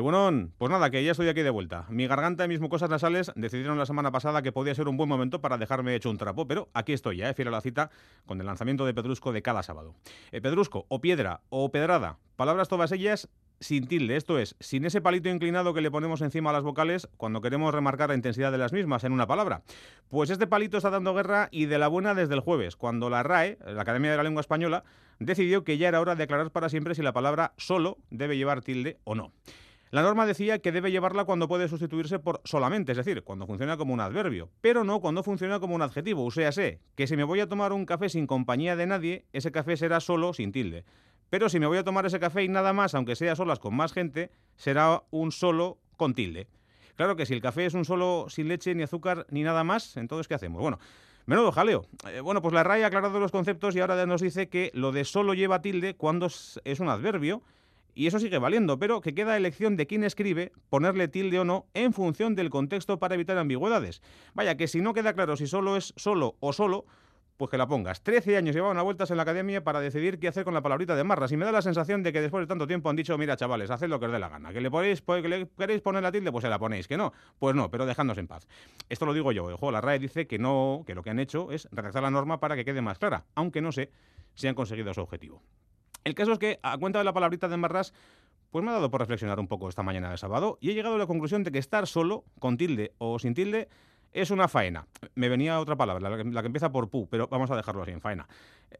Bueno, pues nada, que ya estoy aquí de vuelta. Mi garganta y mis mucosas nasales decidieron la semana pasada que podía ser un buen momento para dejarme hecho un trapo, pero aquí estoy ya, eh, fiel a la cita, con el lanzamiento de Pedrusco de cada sábado. Eh, pedrusco, o piedra, o pedrada, palabras todas ellas sin tilde, esto es, sin ese palito inclinado que le ponemos encima a las vocales cuando queremos remarcar la intensidad de las mismas en una palabra. Pues este palito está dando guerra y de la buena desde el jueves, cuando la RAE, la Academia de la Lengua Española, decidió que ya era hora de aclarar para siempre si la palabra solo debe llevar tilde o no. La norma decía que debe llevarla cuando puede sustituirse por solamente, es decir, cuando funciona como un adverbio, pero no cuando funciona como un adjetivo. O sea, sé que si me voy a tomar un café sin compañía de nadie, ese café será solo sin tilde. Pero si me voy a tomar ese café y nada más, aunque sea solas con más gente, será un solo con tilde. Claro que si el café es un solo sin leche ni azúcar ni nada más, entonces ¿qué hacemos? Bueno, menudo jaleo. Eh, bueno, pues la RAI ha aclarado los conceptos y ahora nos dice que lo de solo lleva tilde cuando es un adverbio y eso sigue valiendo, pero que queda elección de quién escribe ponerle tilde o no en función del contexto para evitar ambigüedades. Vaya, que si no queda claro si solo es solo o solo, pues que la pongas. Trece años llevaban a vueltas en la academia para decidir qué hacer con la palabrita de marras. Y me da la sensación de que después de tanto tiempo han dicho, mira, chavales, haced lo que os dé la gana. Que le, ponéis, que le queréis poner la tilde, pues se la ponéis. Que no, pues no, pero dejadnos en paz. Esto lo digo yo. Juego, la RAE dice que no, que lo que han hecho es redactar la norma para que quede más clara, aunque no sé si han conseguido su objetivo. El caso es que, a cuenta de la palabrita de marras, pues me ha dado por reflexionar un poco esta mañana de sábado y he llegado a la conclusión de que estar solo, con tilde o sin tilde, es una faena. Me venía otra palabra, la que, empieza por pu, pero vamos a dejarlo así, en faena.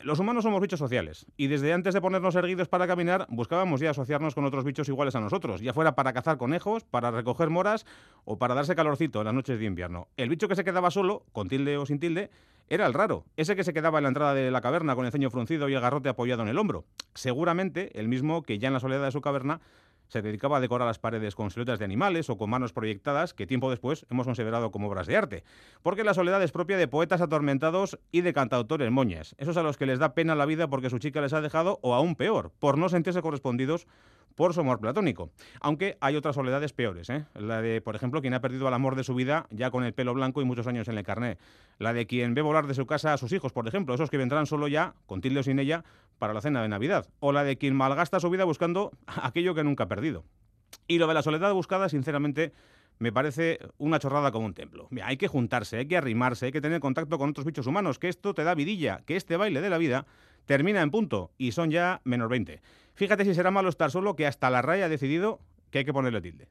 Los humanos somos bichos sociales y desde antes de ponernos erguidos para caminar buscábamos ya asociarnos con otros bichos iguales a nosotros, ya fuera para cazar conejos, para recoger moras o para darse calorcito en las noches de invierno. El bicho que se quedaba solo, con tilde o sin tilde, era el raro, ese que se quedaba en la entrada de la caverna con el ceño fruncido y el garrote apoyado en el hombro. Seguramente el mismo que ya en la soledad de su caverna se dedicaba a decorar las paredes con siluetas de animales o con manos proyectadas que tiempo después hemos considerado como obras de arte. Porque la soledad es propia de poetas atormentados y de cantautores moñas. Esos a los que les da pena la vida porque su chica les ha dejado o aún peor, por no sentirse correspondidos por su amor platónico. Aunque hay otras soledades peores, ¿eh? La de, por ejemplo, quien ha perdido el amor de su vida ya con el pelo blanco y muchos años en el carné. La de quien ve volar de su casa a sus hijos, por ejemplo, esos que vendrán solo ya, con tilde o sin ella, para la cena de Navidad. O la de quien malgasta su vida buscando aquello que nunca ha perdido. Y lo de la soledad buscada, sinceramente, me parece una chorrada como un templo. hay que juntarse, hay que arrimarse, hay que tener contacto con otros bichos humanos, que esto te da vidilla, que este baile de la vida termina en punto y son ya menos 20. Fíjate si será malo estar solo que hasta la raya ha decidido que hay que ponerle tilde.